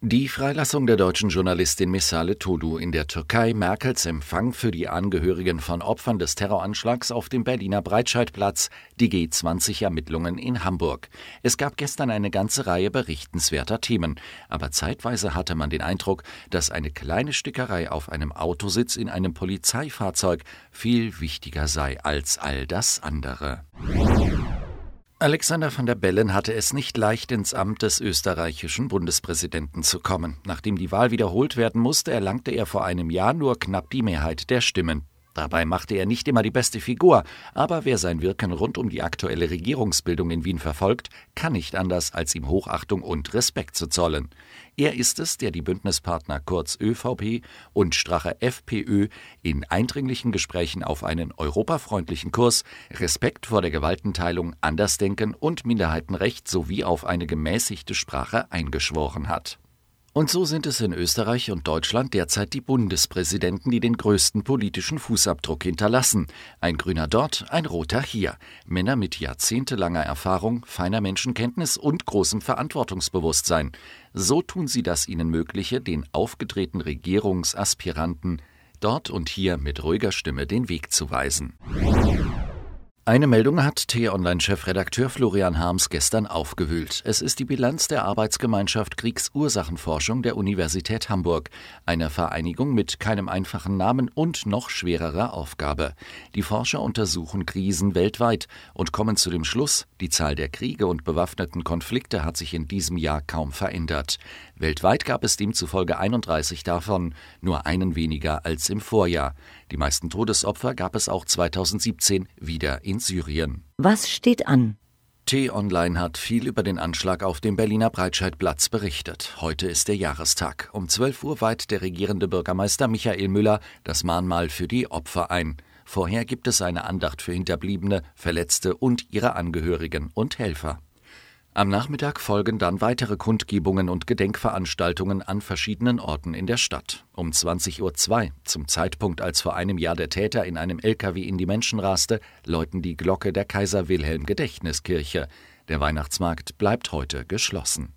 Die Freilassung der deutschen Journalistin Mesale Tolu in der Türkei, Merkels Empfang für die Angehörigen von Opfern des Terroranschlags auf dem Berliner Breitscheidplatz, die G20-Ermittlungen in Hamburg. Es gab gestern eine ganze Reihe berichtenswerter Themen, aber zeitweise hatte man den Eindruck, dass eine kleine Stickerei auf einem Autositz in einem Polizeifahrzeug viel wichtiger sei als all das andere. Alexander van der Bellen hatte es nicht leicht, ins Amt des österreichischen Bundespräsidenten zu kommen. Nachdem die Wahl wiederholt werden musste, erlangte er vor einem Jahr nur knapp die Mehrheit der Stimmen. Dabei machte er nicht immer die beste Figur, aber wer sein Wirken rund um die aktuelle Regierungsbildung in Wien verfolgt, kann nicht anders, als ihm Hochachtung und Respekt zu zollen. Er ist es, der die Bündnispartner kurz ÖVP und Strache FPÖ in eindringlichen Gesprächen auf einen europafreundlichen Kurs, Respekt vor der Gewaltenteilung, Andersdenken und Minderheitenrecht sowie auf eine gemäßigte Sprache eingeschworen hat. Und so sind es in Österreich und Deutschland derzeit die Bundespräsidenten, die den größten politischen Fußabdruck hinterlassen. Ein grüner dort, ein roter hier. Männer mit jahrzehntelanger Erfahrung, feiner Menschenkenntnis und großem Verantwortungsbewusstsein. So tun sie das ihnen Mögliche, den aufgetretenen Regierungsaspiranten dort und hier mit ruhiger Stimme den Weg zu weisen. Eine Meldung hat T-Online-Chefredakteur Florian Harms gestern aufgewühlt. Es ist die Bilanz der Arbeitsgemeinschaft Kriegsursachenforschung der Universität Hamburg, einer Vereinigung mit keinem einfachen Namen und noch schwererer Aufgabe. Die Forscher untersuchen Krisen weltweit und kommen zu dem Schluss, die Zahl der Kriege und bewaffneten Konflikte hat sich in diesem Jahr kaum verändert. Weltweit gab es demzufolge 31 davon, nur einen weniger als im Vorjahr. Die meisten Todesopfer gab es auch 2017 wieder in Syrien. Was steht an? T-Online hat viel über den Anschlag auf dem Berliner Breitscheidplatz berichtet. Heute ist der Jahrestag. Um 12 Uhr weiht der regierende Bürgermeister Michael Müller das Mahnmal für die Opfer ein. Vorher gibt es eine Andacht für Hinterbliebene, Verletzte und ihre Angehörigen und Helfer. Am Nachmittag folgen dann weitere Kundgebungen und Gedenkveranstaltungen an verschiedenen Orten in der Stadt. Um 20.02 Uhr, zum Zeitpunkt, als vor einem Jahr der Täter in einem LKW in die Menschen raste, läuten die Glocke der Kaiser Wilhelm Gedächtniskirche. Der Weihnachtsmarkt bleibt heute geschlossen.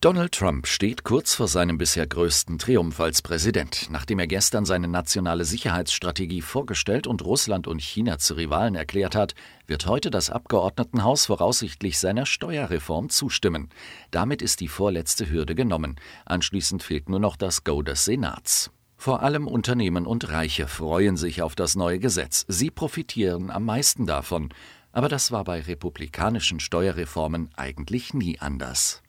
Donald Trump steht kurz vor seinem bisher größten Triumph als Präsident, nachdem er gestern seine nationale Sicherheitsstrategie vorgestellt und Russland und China zu Rivalen erklärt hat, wird heute das Abgeordnetenhaus voraussichtlich seiner Steuerreform zustimmen. Damit ist die vorletzte Hürde genommen. Anschließend fehlt nur noch das Go des Senats. Vor allem Unternehmen und Reiche freuen sich auf das neue Gesetz. Sie profitieren am meisten davon. Aber das war bei republikanischen Steuerreformen eigentlich nie anders.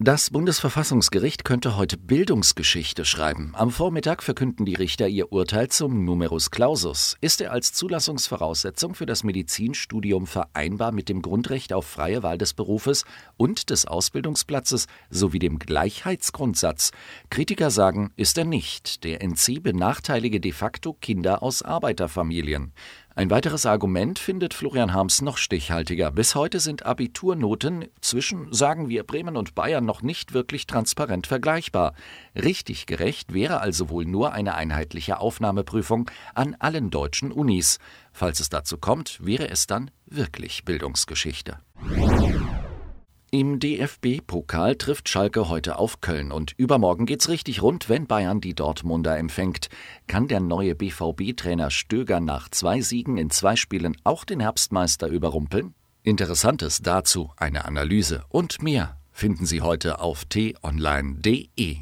Das Bundesverfassungsgericht könnte heute Bildungsgeschichte schreiben. Am Vormittag verkünden die Richter ihr Urteil zum Numerus Clausus. Ist er als Zulassungsvoraussetzung für das Medizinstudium vereinbar mit dem Grundrecht auf freie Wahl des Berufes und des Ausbildungsplatzes sowie dem Gleichheitsgrundsatz? Kritiker sagen, ist er nicht. Der NC benachteilige de facto Kinder aus Arbeiterfamilien. Ein weiteres Argument findet Florian Harms noch stichhaltiger. Bis heute sind Abiturnoten zwischen, sagen wir, Bremen und Bayern noch nicht wirklich transparent vergleichbar. Richtig gerecht wäre also wohl nur eine einheitliche Aufnahmeprüfung an allen deutschen Unis. Falls es dazu kommt, wäre es dann wirklich Bildungsgeschichte. Im DFB-Pokal trifft Schalke heute auf Köln und übermorgen geht's richtig rund, wenn Bayern die Dortmunder empfängt. Kann der neue BVB-Trainer Stöger nach zwei Siegen in zwei Spielen auch den Herbstmeister überrumpeln? Interessantes dazu, eine Analyse und mehr finden Sie heute auf t-online.de.